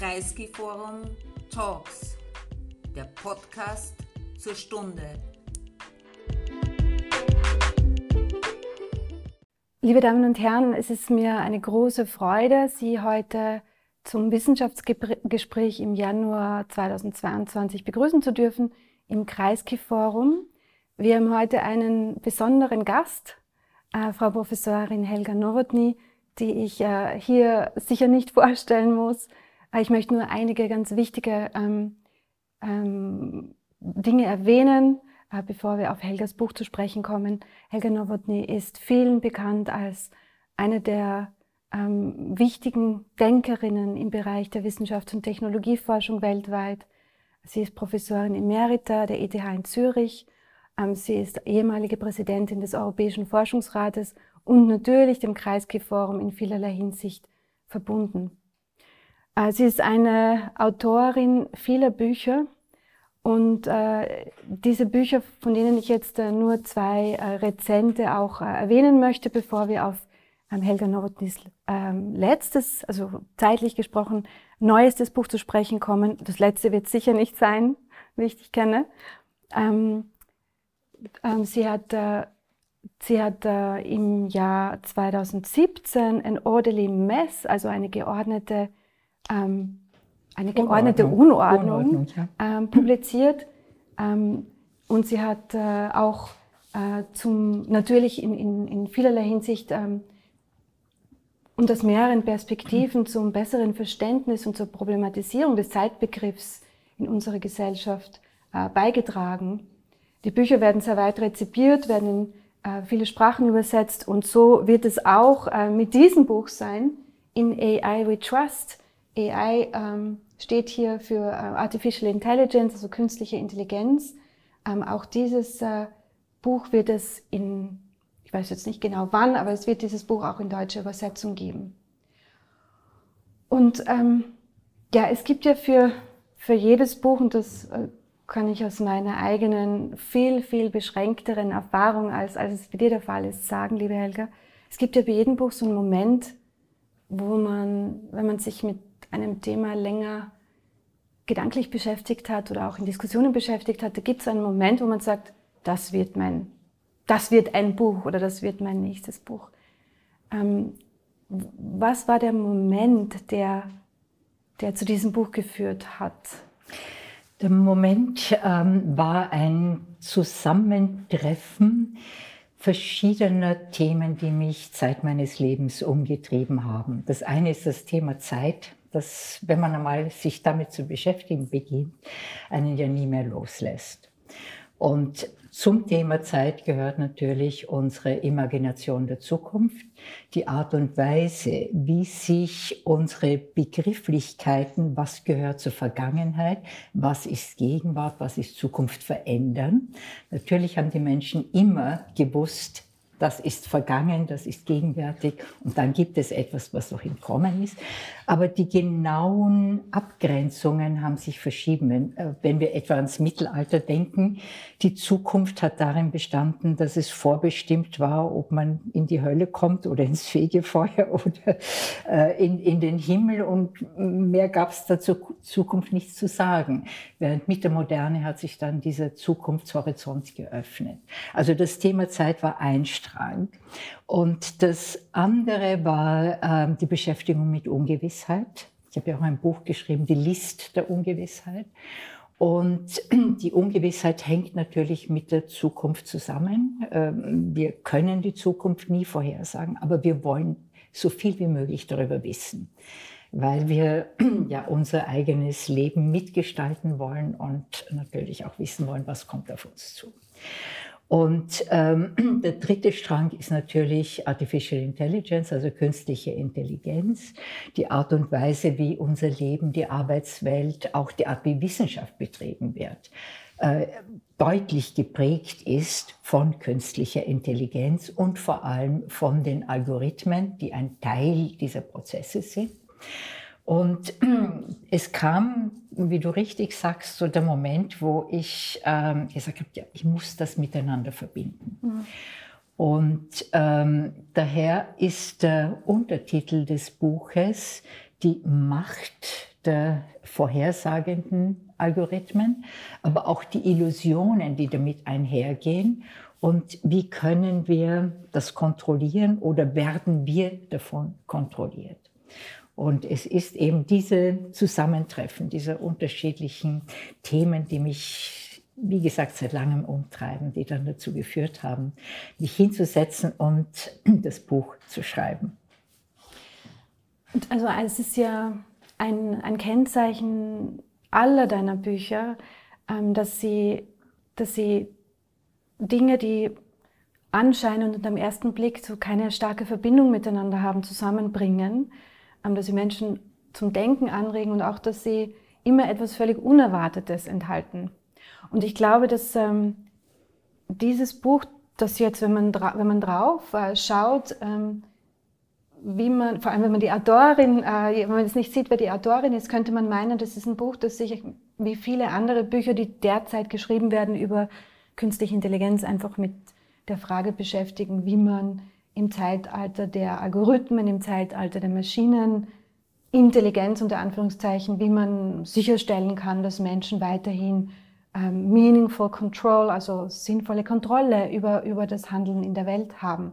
Kreisky Forum Talks, der Podcast zur Stunde. Liebe Damen und Herren, es ist mir eine große Freude, Sie heute zum Wissenschaftsgespräch im Januar 2022 begrüßen zu dürfen im Kreisky Forum. Wir haben heute einen besonderen Gast, äh, Frau Professorin Helga Nowotny, die ich äh, hier sicher nicht vorstellen muss. Ich möchte nur einige ganz wichtige ähm, ähm, Dinge erwähnen, äh, bevor wir auf Helgas Buch zu sprechen kommen. Helga Nowotny ist vielen bekannt als eine der ähm, wichtigen Denkerinnen im Bereich der Wissenschafts- und Technologieforschung weltweit. Sie ist Professorin Emerita der ETH in Zürich. Ähm, sie ist ehemalige Präsidentin des Europäischen Forschungsrates und natürlich dem Kreisky-Forum in vielerlei Hinsicht verbunden. Äh, sie ist eine Autorin vieler Bücher und äh, diese Bücher, von denen ich jetzt äh, nur zwei Rezente auch äh, erwähnen möchte, bevor wir auf ähm, Helga Nowotnys ähm, letztes, also zeitlich gesprochen, neuestes Buch zu sprechen kommen. Das letzte wird sicher nicht sein, wie ich dich kenne. Ähm, sie hat Sie hat im Jahr 2017 ein Orderly Mess, also eine geordnete, ähm, eine geordnete Unordnung, Unordnung ja. ähm, publiziert. Ähm, und sie hat äh, auch äh, zum, natürlich in, in, in vielerlei Hinsicht ähm, und aus mehreren Perspektiven zum besseren Verständnis und zur Problematisierung des Zeitbegriffs in unserer Gesellschaft äh, beigetragen. Die Bücher werden sehr weit rezipiert, werden in äh, viele Sprachen übersetzt und so wird es auch äh, mit diesem Buch sein, in AI We Trust. AI ähm, steht hier für äh, Artificial Intelligence, also künstliche Intelligenz. Ähm, auch dieses äh, Buch wird es in, ich weiß jetzt nicht genau wann, aber es wird dieses Buch auch in deutscher Übersetzung geben. Und ähm, ja, es gibt ja für, für jedes Buch, und das äh, kann ich aus meiner eigenen, viel, viel beschränkteren Erfahrung, als, als es bei dir der Fall ist, sagen, liebe Helga. Es gibt ja bei jedem Buch so einen Moment, wo man, wenn man sich mit einem Thema länger gedanklich beschäftigt hat oder auch in Diskussionen beschäftigt hat, da gibt es einen Moment, wo man sagt, das wird mein, das wird ein Buch oder das wird mein nächstes Buch. Ähm, was war der Moment, der, der zu diesem Buch geführt hat? Der Moment ähm, war ein Zusammentreffen verschiedener Themen, die mich Zeit meines Lebens umgetrieben haben. Das eine ist das Thema Zeit, das, wenn man einmal sich damit zu beschäftigen beginnt, einen ja nie mehr loslässt. Und zum Thema Zeit gehört natürlich unsere Imagination der Zukunft, die Art und Weise, wie sich unsere Begrifflichkeiten, was gehört zur Vergangenheit, was ist Gegenwart, was ist Zukunft verändern. Natürlich haben die Menschen immer gewusst, das ist vergangen, das ist gegenwärtig und dann gibt es etwas, was noch im Kommen ist. Aber die genauen Abgrenzungen haben sich verschieben. Äh, wenn wir etwa ans Mittelalter denken, die Zukunft hat darin bestanden, dass es vorbestimmt war, ob man in die Hölle kommt oder ins Fegefeuer oder äh, in, in den Himmel und mehr gab es dazu Zukunft nichts zu sagen. Während mit der Moderne hat sich dann dieser Zukunftshorizont geöffnet. Also das Thema Zeit war einstrahlend. Und das andere war äh, die Beschäftigung mit Ungewissheit. Ich habe ja auch ein Buch geschrieben, die List der Ungewissheit. Und die Ungewissheit hängt natürlich mit der Zukunft zusammen. Ähm, wir können die Zukunft nie vorhersagen, aber wir wollen so viel wie möglich darüber wissen, weil wir ja unser eigenes Leben mitgestalten wollen und natürlich auch wissen wollen, was kommt auf uns zu. Und ähm, der dritte Strang ist natürlich Artificial Intelligence, also künstliche Intelligenz, die Art und Weise, wie unser Leben, die Arbeitswelt, auch die Art, wie Wissenschaft betrieben wird, äh, deutlich geprägt ist von künstlicher Intelligenz und vor allem von den Algorithmen, die ein Teil dieser Prozesse sind. Und es kam, wie du richtig sagst, so der Moment, wo ich ähm, gesagt habe, ja, ich muss das miteinander verbinden. Mhm. Und ähm, daher ist der Untertitel des Buches die Macht der vorhersagenden Algorithmen, aber auch die Illusionen, die damit einhergehen und wie können wir das kontrollieren oder werden wir davon kontrolliert. Und es ist eben diese Zusammentreffen dieser unterschiedlichen Themen, die mich, wie gesagt, seit langem umtreiben, die dann dazu geführt haben, mich hinzusetzen und das Buch zu schreiben. Also es ist ja ein, ein Kennzeichen aller deiner Bücher, ähm, dass, sie, dass sie Dinge, die anscheinend und am ersten Blick so keine starke Verbindung miteinander haben, zusammenbringen, dass sie Menschen zum Denken anregen und auch, dass sie immer etwas völlig Unerwartetes enthalten. Und ich glaube, dass ähm, dieses Buch, das jetzt, wenn man, wenn man drauf äh, schaut, ähm, wie man, vor allem wenn man die Autorin, äh, wenn man es nicht sieht, wer die Autorin ist, könnte man meinen, das ist ein Buch, das sich wie viele andere Bücher, die derzeit geschrieben werden über künstliche Intelligenz, einfach mit der Frage beschäftigen, wie man im Zeitalter der Algorithmen, im Zeitalter der Maschinen, Intelligenz unter Anführungszeichen, wie man sicherstellen kann, dass Menschen weiterhin ähm, meaningful control, also sinnvolle Kontrolle über, über das Handeln in der Welt haben.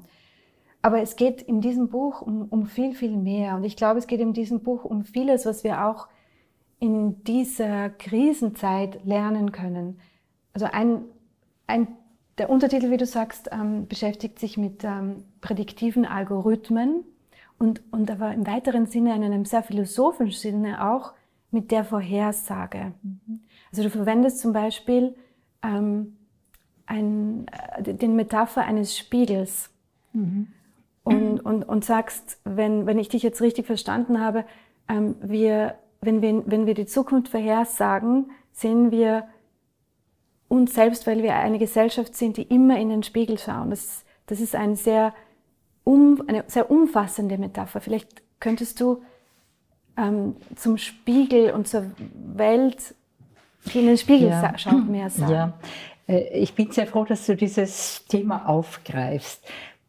Aber es geht in diesem Buch um, um viel, viel mehr. Und ich glaube, es geht in diesem Buch um vieles, was wir auch in dieser Krisenzeit lernen können. Also ein, ein, der Untertitel, wie du sagst, ähm, beschäftigt sich mit ähm, prädiktiven Algorithmen und, und aber im weiteren Sinne, in einem sehr philosophischen Sinne auch mit der Vorhersage. Mhm. Also du verwendest zum Beispiel ähm, ein, äh, den Metapher eines Spiegels. Mhm und, und, und sagst, wenn, wenn ich dich jetzt richtig verstanden habe, ähm, wir, wenn, wir, wenn wir die Zukunft vorhersagen, sehen wir uns selbst, weil wir eine Gesellschaft sind, die immer in den Spiegel schauen. Das, das ist ein sehr um, eine sehr umfassende Metapher. Vielleicht könntest du ähm, zum Spiegel und zur Welt, die in den Spiegel ja. schaut, mehr sagen. Ja, äh, ich bin sehr froh, dass du dieses Thema aufgreifst,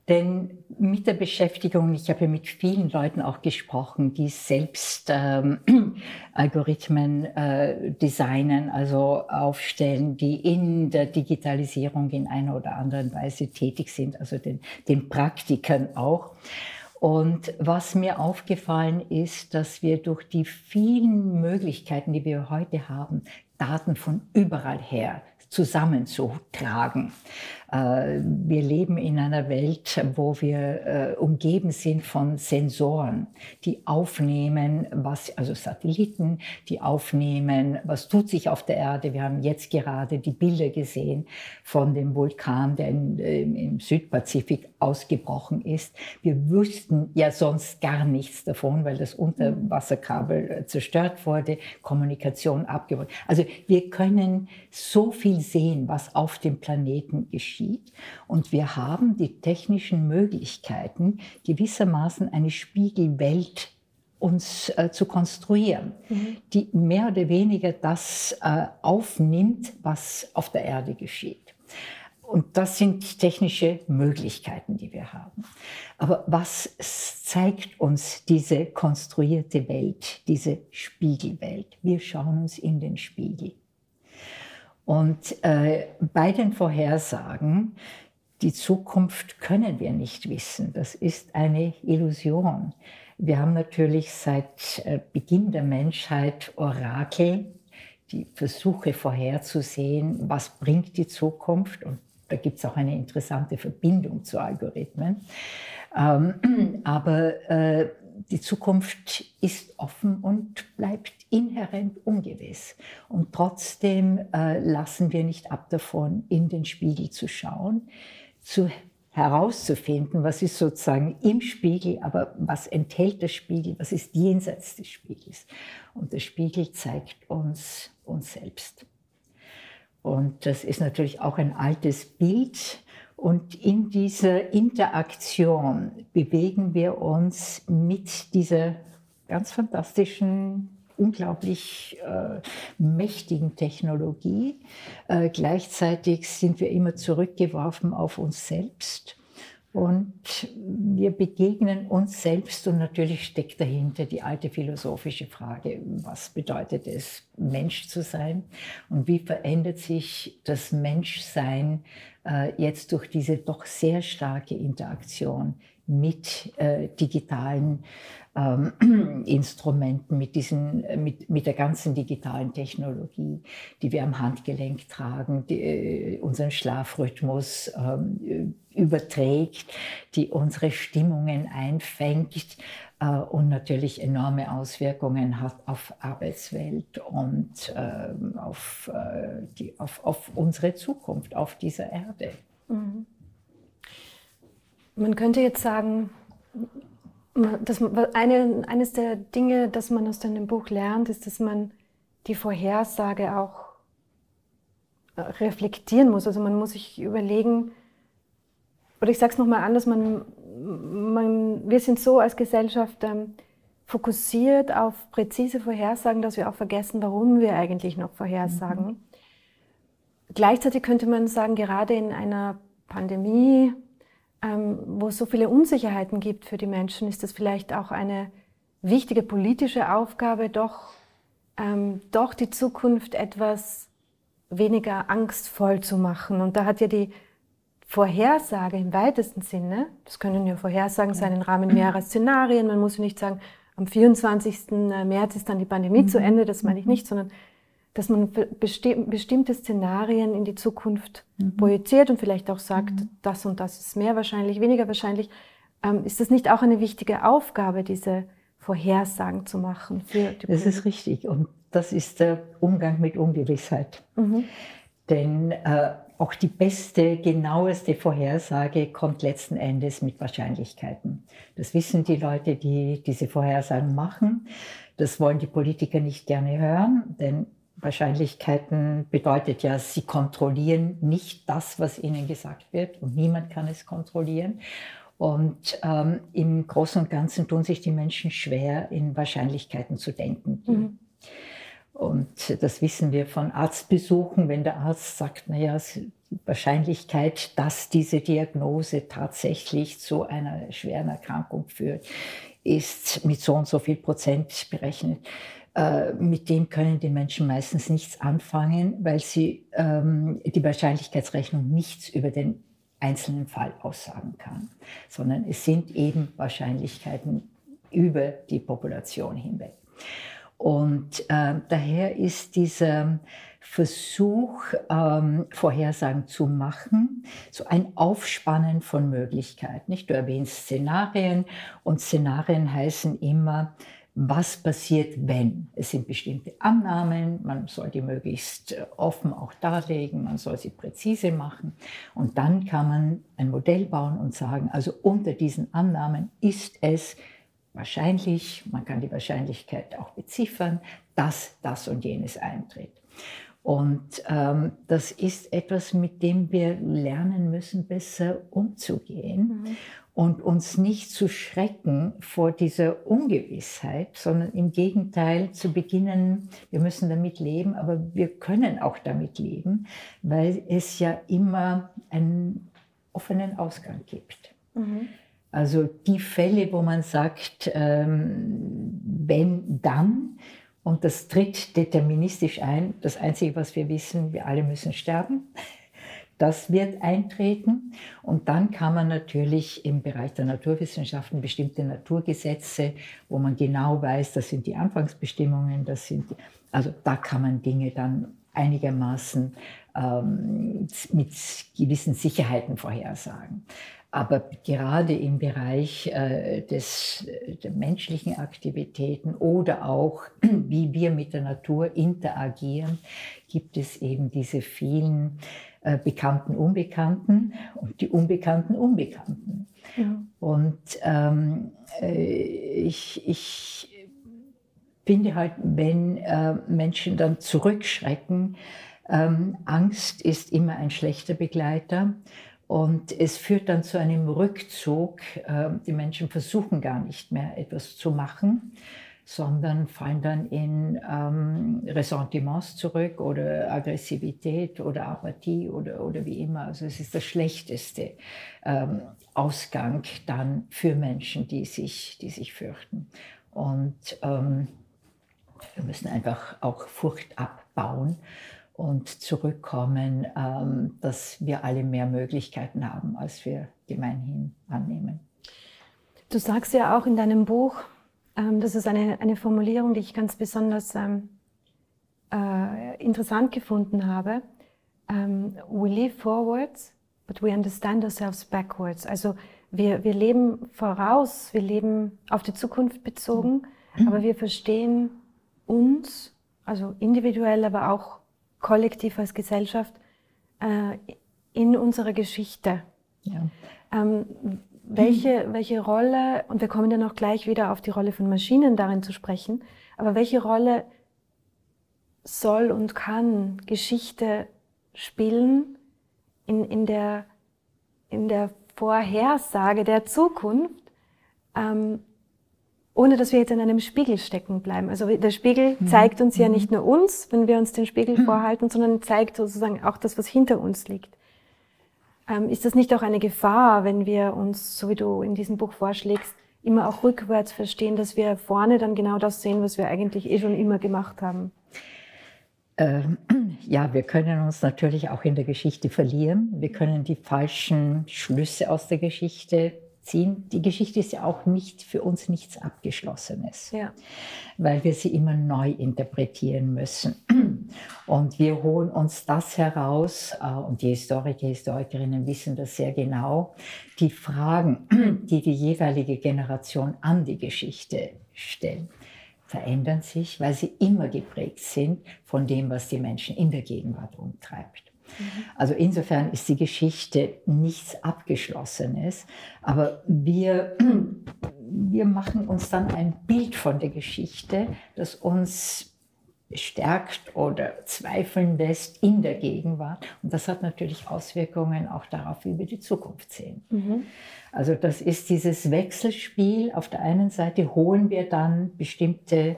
denn mit der Beschäftigung, ich habe mit vielen Leuten auch gesprochen, die selbst ähm, Algorithmen äh, designen, also aufstellen, die in der Digitalisierung in einer oder anderen Weise tätig sind, also den, den Praktikern auch. Und was mir aufgefallen ist, dass wir durch die vielen Möglichkeiten, die wir heute haben, Daten von überall her zusammenzutragen. Äh, wir leben in einer Welt, wo wir äh, umgeben sind von Sensoren, die aufnehmen, was, also Satelliten, die aufnehmen, was tut sich auf der Erde. Wir haben jetzt gerade die Bilder gesehen von dem Vulkan, der in, äh, im Südpazifik ausgebrochen ist. Wir wüssten ja sonst gar nichts davon, weil das Unterwasserkabel zerstört wurde, Kommunikation abgebrochen. Also wir können so viel sehen, was auf dem Planeten geschieht geschieht. Und wir haben die technischen Möglichkeiten, gewissermaßen eine Spiegelwelt uns äh, zu konstruieren, mhm. die mehr oder weniger das äh, aufnimmt, was auf der Erde geschieht. Und das sind technische Möglichkeiten, die wir haben. Aber was zeigt uns diese konstruierte Welt, diese Spiegelwelt? Wir schauen uns in den Spiegel. Und äh, bei den Vorhersagen, die Zukunft können wir nicht wissen. Das ist eine Illusion. Wir haben natürlich seit äh, Beginn der Menschheit Orakel, die Versuche vorherzusehen, was bringt die Zukunft. Und da gibt es auch eine interessante Verbindung zu Algorithmen. Ähm, aber äh, die Zukunft ist offen und bleibt inhärent ungewiss. Und trotzdem äh, lassen wir nicht ab davon, in den Spiegel zu schauen, zu herauszufinden, was ist sozusagen im Spiegel, aber was enthält der Spiegel, was ist jenseits des Spiegels. Und der Spiegel zeigt uns uns selbst. Und das ist natürlich auch ein altes Bild, und in dieser Interaktion bewegen wir uns mit dieser ganz fantastischen, unglaublich äh, mächtigen Technologie. Äh, gleichzeitig sind wir immer zurückgeworfen auf uns selbst Und wir begegnen uns selbst und natürlich steckt dahinter die alte philosophische Frage, was bedeutet es, Mensch zu sein und wie verändert sich das Menschsein jetzt durch diese doch sehr starke Interaktion mit äh, digitalen ähm, Instrumenten, mit, diesen, mit, mit der ganzen digitalen Technologie, die wir am Handgelenk tragen, die äh, unseren Schlafrhythmus ähm, überträgt, die unsere Stimmungen einfängt äh, und natürlich enorme Auswirkungen hat auf Arbeitswelt und äh, auf, äh, die, auf, auf unsere Zukunft auf dieser Erde. Mhm. Man könnte jetzt sagen, dass eine, eines der Dinge, das man aus deinem Buch lernt, ist, dass man die Vorhersage auch äh, reflektieren muss. Also man muss sich überlegen, oder ich sage es nochmal anders, man, man, wir sind so als Gesellschaft ähm, fokussiert auf präzise Vorhersagen, dass wir auch vergessen, warum wir eigentlich noch vorhersagen. Mhm. Gleichzeitig könnte man sagen, gerade in einer Pandemie, ähm, wo es so viele Unsicherheiten gibt für die Menschen, ist das vielleicht auch eine wichtige politische Aufgabe, doch, ähm, doch die Zukunft etwas weniger angstvoll zu machen. Und da hat ja die Vorhersage im weitesten Sinne, das können ja Vorhersagen sein im Rahmen mehrerer Szenarien, man muss ja nicht sagen, am 24. März ist dann die Pandemie mhm. zu Ende, das meine ich mhm. nicht, sondern dass man bestimmte Szenarien in die Zukunft mhm. projiziert und vielleicht auch sagt, mhm. das und das ist mehr wahrscheinlich, weniger wahrscheinlich. Ähm, ist das nicht auch eine wichtige Aufgabe, diese Vorhersagen zu machen? Für die das ist richtig und das ist der Umgang mit Ungewissheit. Mhm. Denn äh, auch die beste, genaueste Vorhersage kommt letzten Endes mit Wahrscheinlichkeiten. Das wissen die Leute, die diese Vorhersagen machen. Das wollen die Politiker nicht gerne hören, denn Wahrscheinlichkeiten bedeutet ja, sie kontrollieren nicht das, was ihnen gesagt wird und niemand kann es kontrollieren. Und ähm, im Großen und Ganzen tun sich die Menschen schwer, in Wahrscheinlichkeiten zu denken. Mhm. Und das wissen wir von Arztbesuchen, wenn der Arzt sagt, naja, die Wahrscheinlichkeit, dass diese Diagnose tatsächlich zu einer schweren Erkrankung führt, ist mit so und so viel Prozent berechnet. Äh, mit dem können die Menschen meistens nichts anfangen, weil sie ähm, die Wahrscheinlichkeitsrechnung nichts über den einzelnen Fall aussagen kann, sondern es sind eben Wahrscheinlichkeiten über die Population hinweg. Und äh, daher ist dieser Versuch, ähm, Vorhersagen zu machen, so ein Aufspannen von Möglichkeiten. Nicht? Du erwähnst Szenarien und Szenarien heißen immer, was passiert, wenn. Es sind bestimmte Annahmen, man soll die möglichst äh, offen auch darlegen, man soll sie präzise machen und dann kann man ein Modell bauen und sagen, also unter diesen Annahmen ist es wahrscheinlich, man kann die Wahrscheinlichkeit auch beziffern, dass das und jenes eintritt. Und ähm, das ist etwas, mit dem wir lernen müssen, besser umzugehen. Mhm und uns nicht zu schrecken vor dieser Ungewissheit, sondern im Gegenteil zu beginnen, wir müssen damit leben, aber wir können auch damit leben, weil es ja immer einen offenen Ausgang gibt. Mhm. Also die Fälle, wo man sagt, ähm, wenn dann, und das tritt deterministisch ein, das Einzige, was wir wissen, wir alle müssen sterben. Das wird eintreten. Und dann kann man natürlich im Bereich der Naturwissenschaften bestimmte Naturgesetze, wo man genau weiß, das sind die Anfangsbestimmungen, das sind, also da kann man Dinge dann einigermaßen ähm, mit gewissen Sicherheiten vorhersagen. Aber gerade im Bereich äh, des, der menschlichen Aktivitäten oder auch, wie wir mit der Natur interagieren, gibt es eben diese vielen äh, bekannten Unbekannten und die unbekannten Unbekannten. Ja. Und ähm, äh, ich, ich finde halt, wenn äh, Menschen dann zurückschrecken, ähm, Angst ist immer ein schlechter Begleiter. Und es führt dann zu einem Rückzug. Äh, die Menschen versuchen gar nicht mehr etwas zu machen, sondern fallen dann in ähm, Ressentiments zurück oder Aggressivität oder Apathie oder, oder wie immer. Also es ist das schlechteste ähm, Ausgang dann für Menschen, die sich, die sich fürchten. Und ähm, wir müssen einfach auch Furcht abbauen und zurückkommen, ähm, dass wir alle mehr Möglichkeiten haben, als wir gemeinhin annehmen. Du sagst ja auch in deinem Buch, ähm, das ist eine, eine Formulierung, die ich ganz besonders ähm, äh, interessant gefunden habe. Ähm, we live forwards, but we understand ourselves backwards. Also wir, wir leben voraus, wir leben auf die Zukunft bezogen, mhm. aber wir verstehen uns, also individuell, aber auch kollektiv als Gesellschaft, äh, in unserer Geschichte. Ja. Ähm, welche, welche Rolle, und wir kommen ja noch gleich wieder auf die Rolle von Maschinen darin zu sprechen, aber welche Rolle soll und kann Geschichte spielen in, in, der, in der Vorhersage der Zukunft, ähm, ohne dass wir jetzt in einem Spiegel stecken bleiben. Also der Spiegel mhm. zeigt uns ja mhm. nicht nur uns, wenn wir uns den Spiegel mhm. vorhalten, sondern zeigt sozusagen auch das, was hinter uns liegt. Ähm, ist das nicht auch eine Gefahr, wenn wir uns, so wie du in diesem Buch vorschlägst, immer auch rückwärts verstehen, dass wir vorne dann genau das sehen, was wir eigentlich eh schon immer gemacht haben? Ähm, ja, wir können uns natürlich auch in der Geschichte verlieren. Wir können die falschen Schlüsse aus der Geschichte ziehen. Die Geschichte ist ja auch nicht für uns nichts Abgeschlossenes, ja. weil wir sie immer neu interpretieren müssen. Und wir holen uns das heraus, äh, und die Historiker, Historikerinnen wissen das sehr genau, die Fragen, die die jeweilige Generation an die Geschichte stellen verändern sich, weil sie immer geprägt sind von dem, was die Menschen in der Gegenwart umtreibt. Also insofern ist die Geschichte nichts Abgeschlossenes, aber wir, wir machen uns dann ein Bild von der Geschichte, das uns stärkt oder zweifeln lässt in der Gegenwart. Und das hat natürlich Auswirkungen auch darauf, wie wir die Zukunft sehen. Mhm. Also das ist dieses Wechselspiel. Auf der einen Seite holen wir dann bestimmte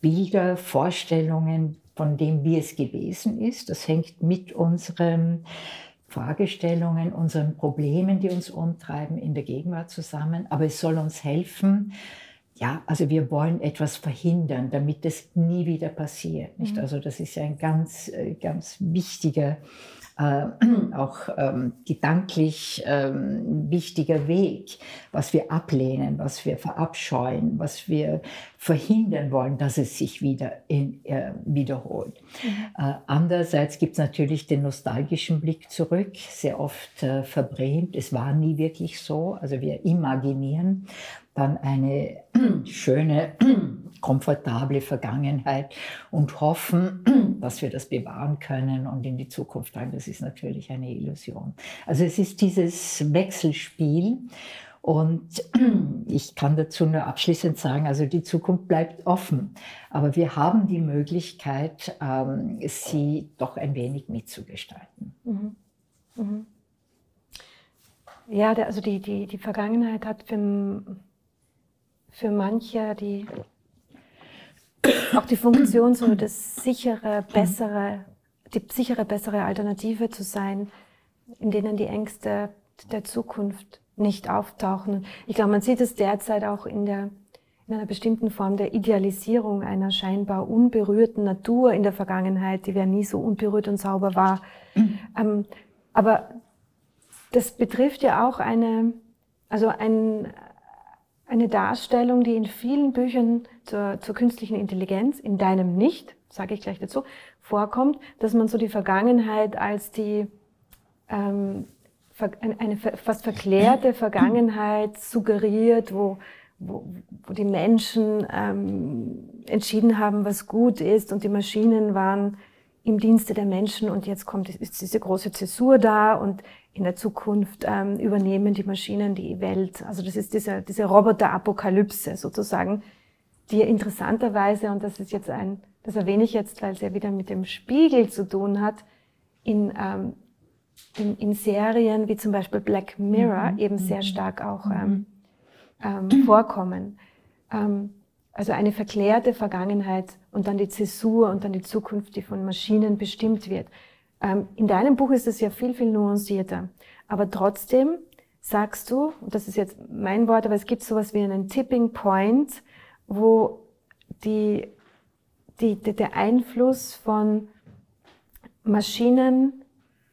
Bilder, Vorstellungen, von dem, wie es gewesen ist. Das hängt mit unseren Fragestellungen, unseren Problemen, die uns umtreiben, in der Gegenwart zusammen. Aber es soll uns helfen, ja, also wir wollen etwas verhindern, damit es nie wieder passiert. Nicht? Mhm. Also das ist ja ein ganz, äh, ganz wichtiger äh, auch ähm, gedanklich ähm, wichtiger Weg, was wir ablehnen, was wir verabscheuen, was wir verhindern wollen, dass es sich wieder in, äh, wiederholt. Mhm. Äh, andererseits gibt es natürlich den nostalgischen Blick zurück, sehr oft äh, verbrämt. Es war nie wirklich so. Also wir imaginieren dann eine schöne, komfortable Vergangenheit und hoffen, dass wir das bewahren können und in die Zukunft rein. Das ist natürlich eine Illusion. Also es ist dieses Wechselspiel und ich kann dazu nur abschließend sagen, also die Zukunft bleibt offen, aber wir haben die Möglichkeit, ähm, sie doch ein wenig mitzugestalten. Mhm. Mhm. Ja, also die, die, die Vergangenheit hat für für manche die, auch die Funktion, so das sichere, bessere, die sichere, bessere Alternative zu sein, in denen die Ängste der Zukunft nicht auftauchen. Ich glaube, man sieht es derzeit auch in der in einer bestimmten Form der Idealisierung einer scheinbar unberührten Natur in der Vergangenheit, die ja nie so unberührt und sauber war. Mhm. Ähm, aber das betrifft ja auch eine, also ein, eine Darstellung, die in vielen Büchern zur, zur künstlichen Intelligenz, in deinem nicht, sage ich gleich dazu, vorkommt, dass man so die Vergangenheit als die ähm, eine fast verklärte Vergangenheit suggeriert, wo, wo, wo die Menschen ähm, entschieden haben, was gut ist und die Maschinen waren im Dienste der Menschen und jetzt kommt ist diese große Zäsur da und in der Zukunft ähm, übernehmen die Maschinen die Welt. Also das ist diese, diese Roboter-Apokalypse sozusagen, die interessanterweise, und das ist jetzt ein, das erwähne ich jetzt, weil es ja wieder mit dem Spiegel zu tun hat, in, ähm, in, in Serien wie zum Beispiel Black Mirror mhm. eben sehr mhm. stark auch ähm, mhm. ähm, vorkommen. Ähm, also eine verklärte Vergangenheit und dann die Zäsur und dann die Zukunft, die von Maschinen bestimmt wird. Ähm, in deinem Buch ist es ja viel, viel nuancierter. Aber trotzdem sagst du, und das ist jetzt mein Wort, aber es gibt sowas wie einen Tipping Point, wo die, die, der Einfluss von Maschinen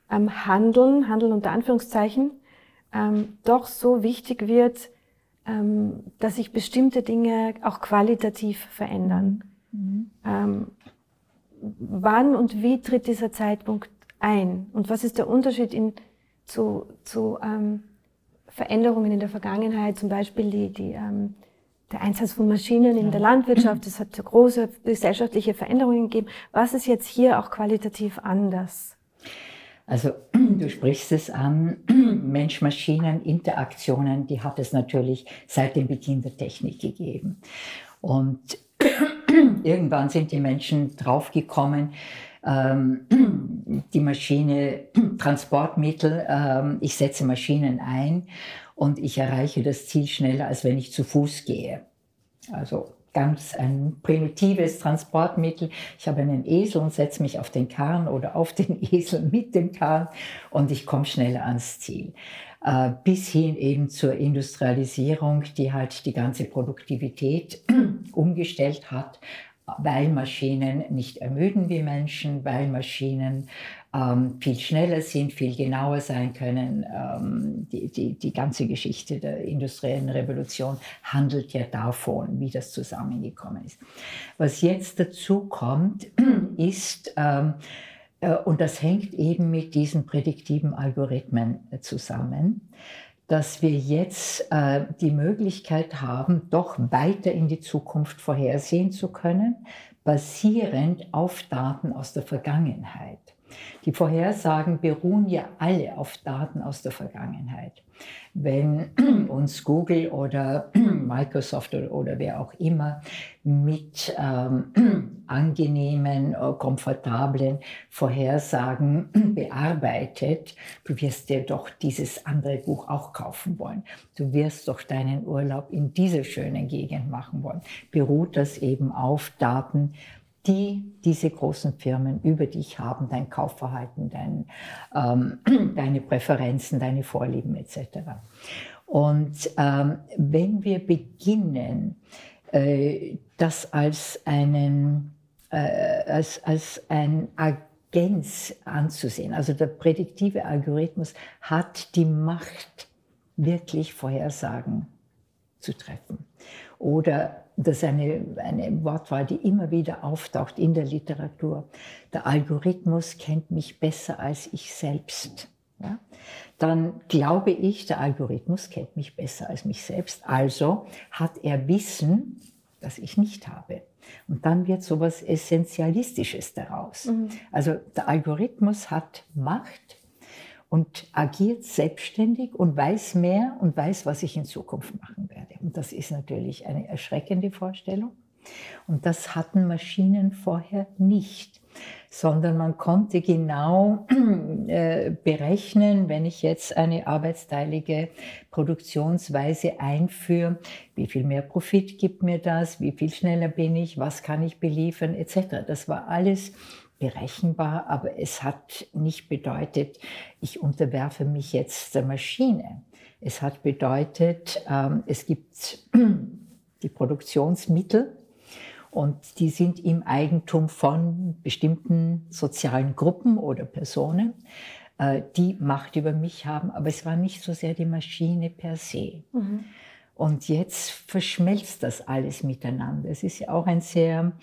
am Handeln, Handeln unter Anführungszeichen, ähm, doch so wichtig wird, ähm, dass sich bestimmte Dinge auch qualitativ verändern. Mhm. Ähm, wann und wie tritt dieser Zeitpunkt ein? Und was ist der Unterschied in, zu, zu ähm, Veränderungen in der Vergangenheit, zum Beispiel die, die, ähm, der Einsatz von Maschinen in der Landwirtschaft, das hat große gesellschaftliche Veränderungen gegeben. Was ist jetzt hier auch qualitativ anders? Also du sprichst es an, Mensch-Maschinen-Interaktionen, die hat es natürlich seit dem Beginn der Technik gegeben. Und irgendwann sind die Menschen draufgekommen, ähm, die Maschine, Transportmittel, ähm, ich setze Maschinen ein und ich erreiche das Ziel schneller, als wenn ich zu Fuß gehe. Also ganz ein primitives Transportmittel. Ich habe einen Esel und setze mich auf den Karren oder auf den Esel mit dem Karren und ich komme schneller ans Ziel. Äh, bis hin eben zur Industrialisierung, die halt die ganze Produktivität umgestellt hat weil Maschinen nicht ermüden wie Menschen, weil Maschinen ähm, viel schneller sind, viel genauer sein können. Ähm, die, die, die ganze Geschichte der industriellen Revolution handelt ja davon, wie das zusammengekommen ist. Was jetzt dazu kommt, ist, ähm, äh, und das hängt eben mit diesen prädiktiven Algorithmen zusammen, dass wir jetzt äh, die Möglichkeit haben, doch weiter in die Zukunft vorhersehen zu können, basierend auf Daten aus der Vergangenheit. Die Vorhersagen beruhen ja alle auf Daten aus der Vergangenheit. Wenn uns Google oder Microsoft oder, oder wer auch immer mit ähm, angenehmen, äh, komfortablen Vorhersagen bearbeitet, du wirst dir doch dieses andere Buch auch kaufen wollen. Du wirst doch deinen Urlaub in dieser schönen Gegend machen wollen. Beruht das eben auf Daten die diese großen Firmen über dich haben, dein Kaufverhalten, dein, ähm, deine Präferenzen, deine Vorlieben etc. Und ähm, wenn wir beginnen, äh, das als, einen, äh, als, als ein Agenz anzusehen, also der prädiktive Algorithmus hat die Macht, wirklich Vorhersagen zu treffen. Oder das ist eine, eine Wortwahl, die immer wieder auftaucht in der Literatur. Der Algorithmus kennt mich besser als ich selbst. Ja? Dann glaube ich, der Algorithmus kennt mich besser als mich selbst. Also hat er Wissen, das ich nicht habe. Und dann wird so etwas Essentialistisches daraus. Mhm. Also der Algorithmus hat Macht und agiert selbstständig und weiß mehr und weiß, was ich in Zukunft machen werde. Und das ist natürlich eine erschreckende Vorstellung. Und das hatten Maschinen vorher nicht, sondern man konnte genau äh, berechnen, wenn ich jetzt eine arbeitsteilige Produktionsweise einführe, wie viel mehr Profit gibt mir das, wie viel schneller bin ich, was kann ich beliefern, etc. Das war alles berechenbar, aber es hat nicht bedeutet, ich unterwerfe mich jetzt der Maschine. Es hat bedeutet, ähm, es gibt die Produktionsmittel und die sind im Eigentum von bestimmten sozialen Gruppen oder Personen, äh, die Macht über mich haben, aber es war nicht so sehr die Maschine per se. Mhm. Und jetzt verschmelzt das alles miteinander. Es ist ja auch ein sehr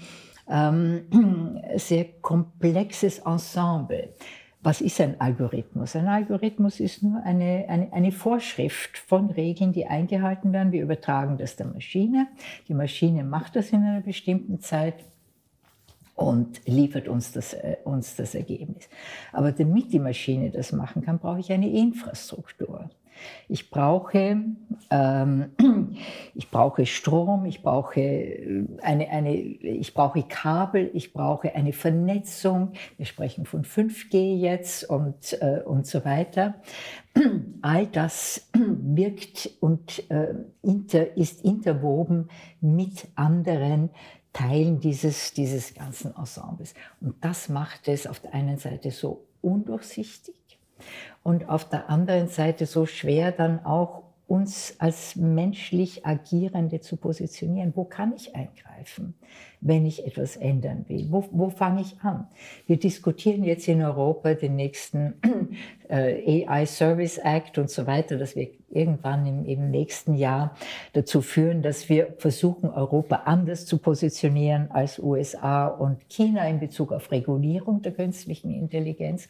ähm, sehr komplexes Ensemble. Was ist ein Algorithmus? Ein Algorithmus ist nur eine, eine, eine, Vorschrift von Regeln, die eingehalten werden. Wir übertragen das der Maschine. Die Maschine macht das in einer bestimmten Zeit und liefert uns das, äh, uns das Ergebnis. Aber damit die Maschine das machen kann, brauche ich eine Infrastruktur. Ich brauche, ähm, ich brauche Strom, ich brauche, äh, eine, eine, ich brauche Kabel, ich brauche eine Vernetzung. Wir sprechen von 5G jetzt und, äh, und so weiter. All das wirkt und äh, inter, ist interwoben mit anderen Teilen dieses, dieses ganzen Ensembles. Und das macht es auf der einen Seite so undurchsichtig und auf der anderen Seite so schwer dann auch uns als menschlich Agierende zu positionieren. Wo kann ich eingreifen, wenn ich etwas ändern will? Wo, wo fange ich an? Wir diskutieren jetzt in Europa den nächsten äh, AI Service Act und so weiter, dass wir irgendwann im, im nächsten Jahr dazu führen, dass wir versuchen, Europa anders zu positionieren als USA und China in Bezug auf Regulierung der künstlichen Intelligenz.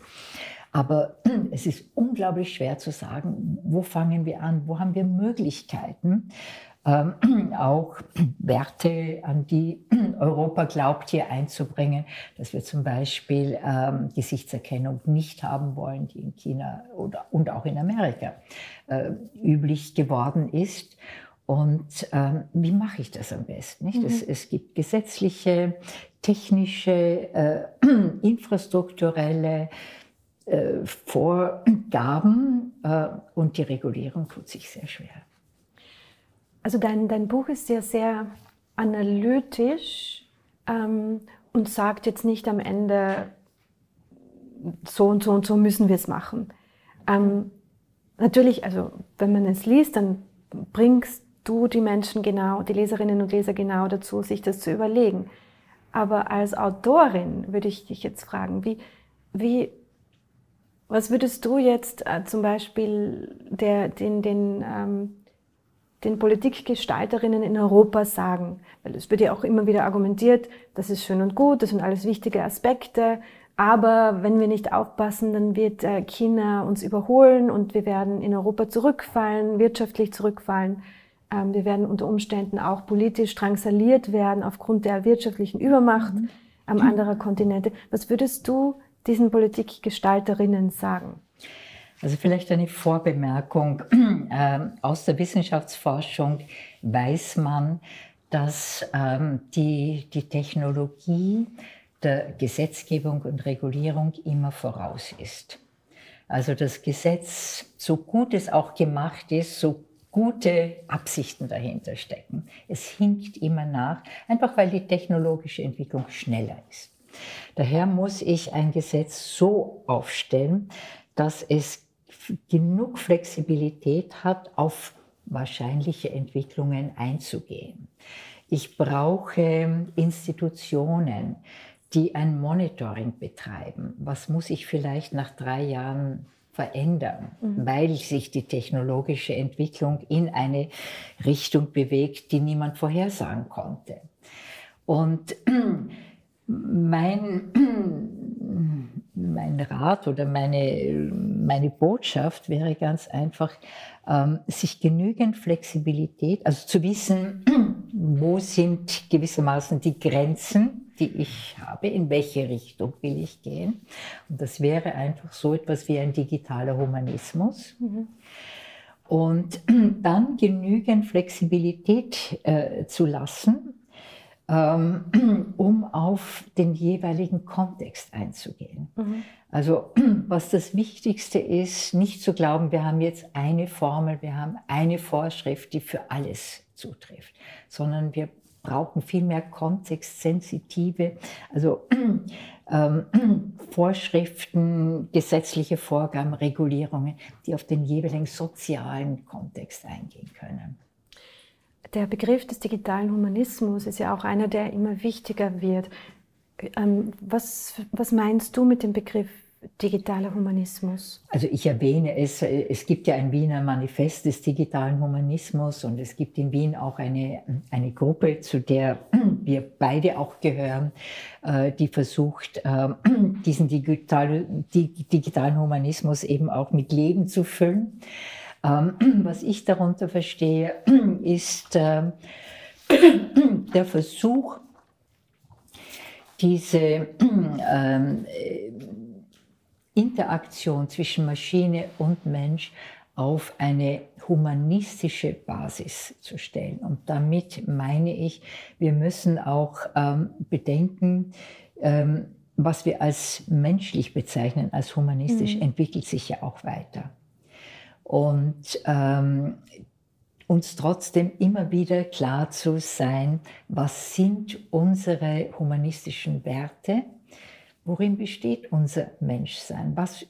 Aber es ist unglaublich schwer zu sagen, wo fangen wir an, wo haben wir Möglichkeiten, ähm, auch Werte, an die Europa glaubt, hier einzubringen, dass wir zum Beispiel ähm, Gesichtserkennung nicht haben wollen, die in China oder, und auch in Amerika äh, üblich geworden ist. Und ähm, wie mache ich das am besten? Mhm. Es, es, gibt gesetzliche, technische, äh, infrastrukturelle äh, Vorgaben äh, und die Regulierung tut sich sehr schwer. Also dein, dein Buch ist ja sehr analytisch ähm, und sagt jetzt nicht am Ende, so und so und so müssen wir es machen. Ähm, natürlich, also wenn man es liest, dann bringst du die Menschen genau, die Leserinnen und Leser genau dazu, sich das zu überlegen. Aber als Autorin würde ich dich jetzt fragen, wie, wie was würdest du jetzt äh, zum Beispiel der, den, den, ähm, den Politikgestalterinnen in Europa sagen? Weil es wird ja auch immer wieder argumentiert, das ist schön und gut, das sind alles wichtige Aspekte, aber wenn wir nicht aufpassen, dann wird äh, China uns überholen und wir werden in Europa zurückfallen, wirtschaftlich zurückfallen. Ähm, wir werden unter Umständen auch politisch drangsaliert werden aufgrund der wirtschaftlichen Übermacht mhm. anderer Kontinente. Was würdest du diesen Politikgestalterinnen sagen? Also vielleicht eine Vorbemerkung. Ähm, aus der Wissenschaftsforschung weiß man, dass ähm, die, die Technologie der Gesetzgebung und Regulierung immer voraus ist. Also das Gesetz, so gut es auch gemacht ist, so gute Absichten dahinter stecken. Es hinkt immer nach, einfach weil die technologische Entwicklung schneller ist. Daher muss ich ein Gesetz so aufstellen, dass es genug Flexibilität hat, auf wahrscheinliche Entwicklungen einzugehen. Ich brauche Institutionen, die ein Monitoring betreiben. Was muss ich vielleicht nach drei Jahren verändern, mhm. weil sich die technologische Entwicklung in eine Richtung bewegt, die niemand vorhersagen konnte. Und mein, mein Rat oder meine, meine Botschaft wäre ganz einfach, ähm, sich genügend Flexibilität, also zu wissen, wo sind gewissermaßen die Grenzen, die ich habe, in welche Richtung will ich gehen. Und das wäre einfach so etwas wie ein digitaler Humanismus. Mhm. Und dann genügend Flexibilität äh, zu lassen, ähm, um auf den jeweiligen Kontext einzugehen. Mhm. Also was das Wichtigste ist, nicht zu glauben, wir haben jetzt eine Formel, wir haben eine Vorschrift, die für alles zutrifft, sondern wir brauchen viel mehr kontextsensitive, also ähm, Vorschriften, gesetzliche Vorgaben, Regulierungen, die auf den jeweiligen sozialen Kontext eingehen können. Der Begriff des digitalen Humanismus ist ja auch einer, der immer wichtiger wird. Ähm, was, was meinst du mit dem Begriff digitaler Humanismus? Also ich erwähne es, es gibt ja ein Wiener Manifest des digitalen Humanismus und es gibt in Wien auch eine, eine Gruppe, zu der wir beide auch gehören, äh, die versucht, äh, diesen digital, digitalen Humanismus eben auch mit Leben zu füllen. Ähm, was ich darunter verstehe, ist äh, der Versuch, diese äh, Interaktion zwischen Maschine und Mensch auf eine humanistische Basis zu stellen. Und damit meine ich, wir müssen auch ähm, bedenken, ähm, was wir als menschlich bezeichnen, als humanistisch, mhm. entwickelt sich ja auch weiter. Und ähm, uns trotzdem immer wieder klar zu sein, was sind unsere humanistischen Werte, worin besteht unser Menschsein, was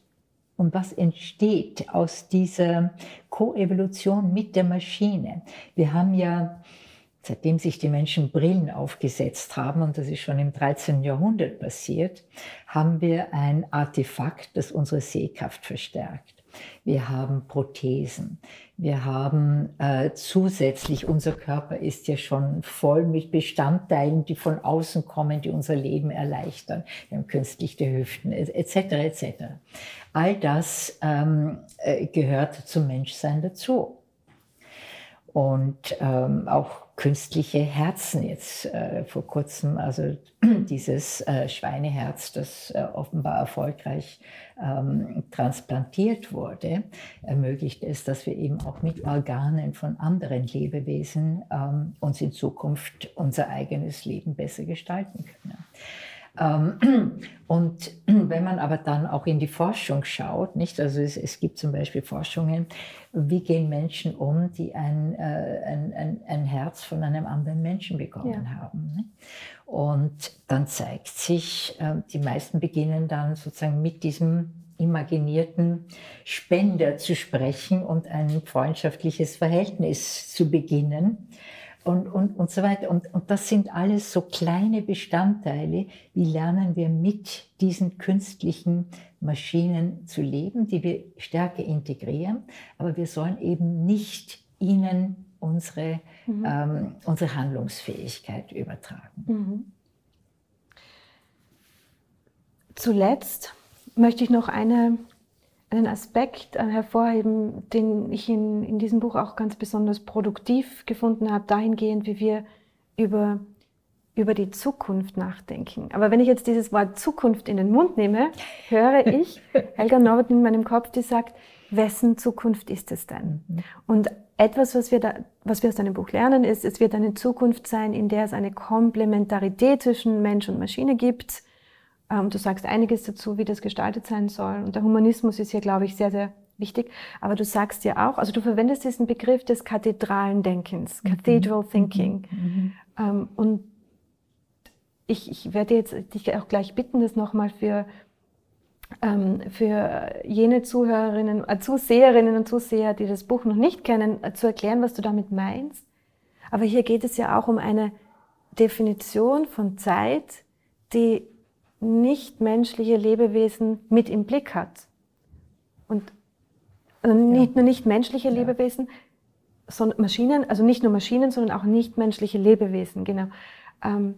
und was entsteht aus dieser Koevolution mit der Maschine. Wir haben ja, seitdem sich die Menschen Brillen aufgesetzt haben, und das ist schon im 13. Jahrhundert passiert, haben wir ein Artefakt, das unsere Sehkraft verstärkt. Wir haben Prothesen. Wir haben äh, zusätzlich, unser Körper ist ja schon voll mit Bestandteilen, die von außen kommen, die unser Leben erleichtern. Wir haben künstliche Hüften etc. etc. All das ähm, äh, gehört zum Menschsein dazu. Und ähm, auch künstliche Herzen jetzt äh, vor kurzem, also dieses äh, Schweineherz, das äh, offenbar erfolgreich ähm, transplantiert wurde, ermöglicht es, dass wir eben auch mit Organen von anderen Lebewesen ähm, uns in Zukunft unser eigenes Leben besser gestalten können. Ähm, und wenn man aber dann auch in die Forschung schaut, nicht, also es, es gibt zum Beispiel Forschungen, wie gehen Menschen um, die ein, äh, ein, ein, ein, Herz von einem anderen Menschen bekommen ja. haben. Und dann zeigt sich, äh, die meisten beginnen dann sozusagen mit diesem imaginierten Spender zu sprechen und ein freundschaftliches Verhältnis zu beginnen und, und, und so weiter. Und, und das sind alles so kleine Bestandteile, wie lernen wir mit diesen künstlichen Maschinen zu leben, die wir stärker integrieren, aber wir sollen eben nicht ihnen unsere, mhm. ähm, unsere Handlungsfähigkeit übertragen. Mhm. Zuletzt möchte ich noch eine einen Aspekt äh, hervorheben, den ich in, in diesem Buch auch ganz besonders produktiv gefunden habe, dahingehend, wie wir über, über die Zukunft nachdenken. Aber wenn ich jetzt dieses Wort Zukunft in den Mund nehme, höre ich Helga Norbert in meinem Kopf, die sagt, wessen Zukunft ist es denn? Und etwas, was wir, da, was wir aus deinem Buch lernen, ist, es wird eine Zukunft sein, in der es eine Komplementarität zwischen Mensch und Maschine gibt, du sagst einiges dazu, wie das gestaltet sein soll. Und der Humanismus ist hier, glaube ich, sehr, sehr wichtig. Aber du sagst ja auch, also du verwendest diesen Begriff des kathedralen Denkens, mhm. Cathedral Thinking. Mhm. mhm. Ähm, und ich, ich werde jetzt dich auch gleich bitten, das nochmal für, ähm, für jene Zuhörerinnen, äh, Zuseherinnen und Zuseher, die das Buch noch nicht kennen, äh, zu erklären, was du damit meinst. Aber hier geht es ja auch um eine Definition von Zeit, die nichtmenschliche Lebewesen mit im Blick hat. Und also nicht ja. nur nichtmenschliche ja. Lebewesen, sondern Maschinen, also nicht nur Maschinen, sondern auch nichtmenschliche Lebewesen, genau. Ähm,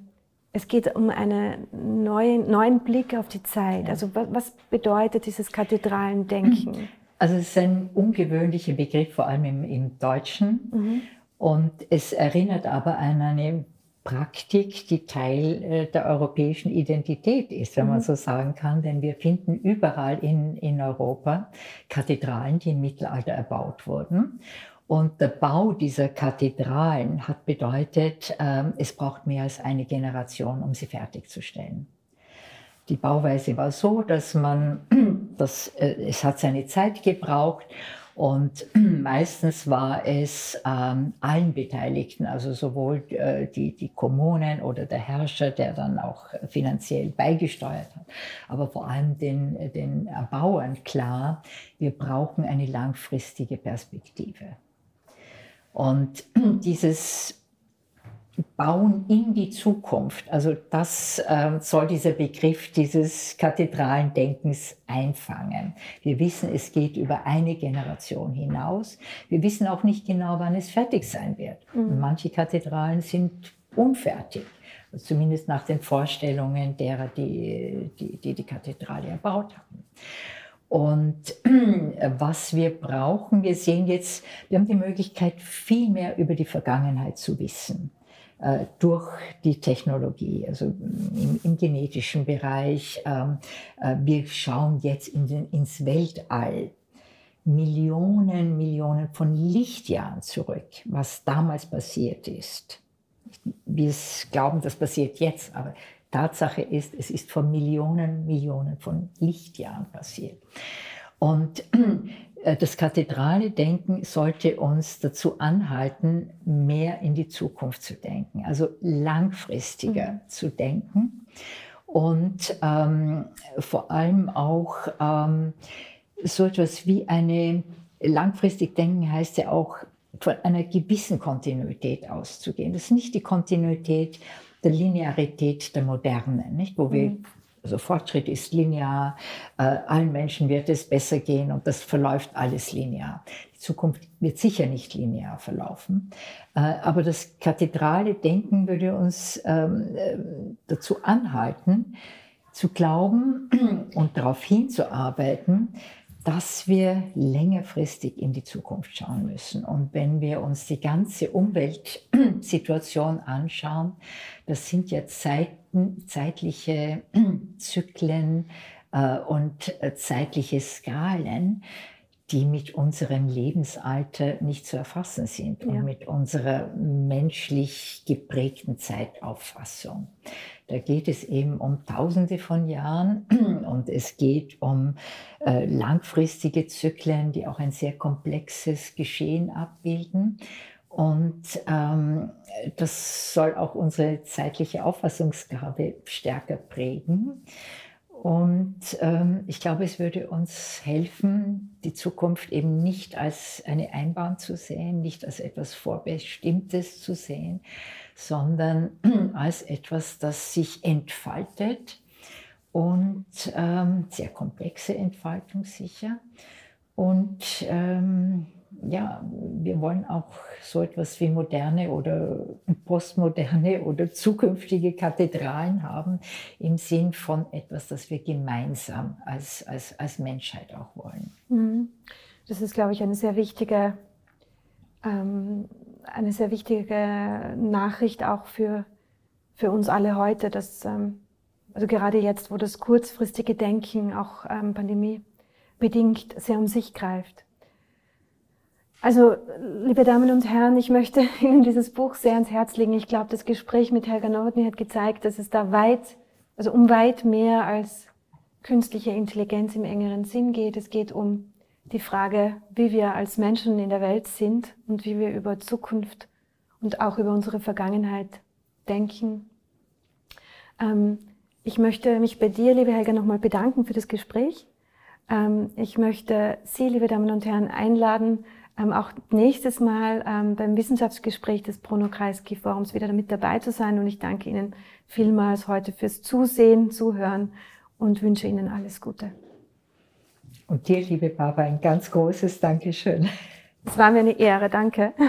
es geht um einen neuen, neuen Blick auf die Zeit. Ja. Also was bedeutet dieses kathedralen Denken? Also es ist ein ungewöhnlicher Begriff, vor allem im, im Deutschen. Mhm. Und es erinnert aber an eine Praktik, die Teil äh, der europäischen Identität ist, wenn man mhm. so sagen kann. Denn wir finden überall in, in Europa Kathedralen, die im Mittelalter erbaut wurden. Und der Bau dieser Kathedralen hat bedeutet, ähm, es braucht mehr als eine Generation, um sie fertigzustellen. Die Bauweise war so, dass man, das, äh, es hat seine Zeit gebraucht und meistens war es ähm, allen Beteiligten, also sowohl äh, die, die Kommunen oder der Herrscher, der dann auch finanziell beigesteuert hat, aber vor allem den, den Bauern klar, wir brauchen eine langfristige Perspektive. Und dieses Bauen in die Zukunft. Also das äh, soll dieser Begriff dieses kathedralen Denkens einfangen. Wir wissen, es geht über eine Generation hinaus. Wir wissen auch nicht genau, wann es fertig sein wird. Mhm. manche Kathedralen sind unfertig, zumindest nach den Vorstellungen derer, die die, die, die Kathedrale erbaut haben. Und was wir brauchen, wir sehen jetzt, wir haben die Möglichkeit, viel mehr über die Vergangenheit zu wissen. Äh, durch die Technologie, also im, im genetischen Bereich. Ähm, äh, wir schauen jetzt in den, ins Weltall. Millionen, Millionen von Lichtjahren zurück, was damals passiert ist. Wir glauben, das passiert jetzt, aber Tatsache ist, es ist vor Millionen, Millionen von Lichtjahren passiert. Und das kathedrale Denken sollte uns dazu anhalten, mehr in die Zukunft zu denken, also langfristiger mhm. zu denken und ähm, vor allem auch ähm, so etwas wie eine langfristig denken heißt ja auch von einer gewissen Kontinuität auszugehen. Das ist nicht die Kontinuität der Linearität der Moderne, nicht? wo wir mhm. Also Fortschritt ist linear, äh, allen Menschen wird es besser gehen und das verläuft alles linear. Die Zukunft wird sicher nicht linear verlaufen, äh, aber das kathedrale Denken würde uns ähm, äh, dazu anhalten, zu glauben und darauf hinzuarbeiten, dass wir längerfristig in die Zukunft schauen müssen. Und wenn wir uns die ganze Umweltsituation anschauen, das sind ja Zeiten, zeitliche Zyklen äh, und äh, zeitliche Skalen, die mit unserem Lebensalter nicht zu erfassen sind und mit unserer menschlich geprägten Zeitauffassung. Da geht es eben um Tausende von Jahren und es geht um äh, langfristige Zyklen, die auch ein sehr komplexes Geschehen abbilden. Und ähm, das soll auch unsere zeitliche Auffassungsgabe stärker prägen. Und ähm, ich glaube, es würde uns helfen, die Zukunft eben nicht als eine Einbahn zu sehen, nicht als etwas Vorbestimmtes zu sehen, sondern als etwas, das sich entfaltet und ähm, sehr komplexe Entfaltung sicher. Und ähm, ja, wir wollen auch so etwas wie moderne oder postmoderne oder zukünftige Kathedralen haben, im Sinn von etwas, das wir gemeinsam als, als, als Menschheit auch wollen. Mhm. Das ist, glaube ich, eine sehr wichtige, ähm, eine sehr wichtige Nachricht auch für, für uns alle heute, dass, ähm, also gerade jetzt, wo das kurzfristige Denken auch ähm, pandemiebedingt sehr um sich greift also, liebe Damen und Herren, ich möchte Ihnen dieses Buch sehr ans Herz legen. Ich glaube, das Gespräch mit Helga Nowotny hat gezeigt, dass es da weit, also um weit mehr als künstliche Intelligenz im engeren Sinn geht. Es geht um die Frage, wie wir als Menschen in der Welt sind und wie wir über Zukunft und auch über unsere Vergangenheit denken. Ähm, ich möchte mich bei dir, liebe Helga, nochmal bedanken für das Gespräch. Ähm, ich möchte Sie, liebe Damen und Herren, einladen, ähm, auch nächstes Mal ähm, beim Wissenschaftsgespräch des Bruno Kreisky Forums wieder mit dabei zu sein. Und ich danke Ihnen vielmals heute fürs Zusehen, Zuhören und wünsche Ihnen alles Gute. Und dir, liebe Barbara, ein ganz großes Dankeschön. Es war mir eine Ehre, danke.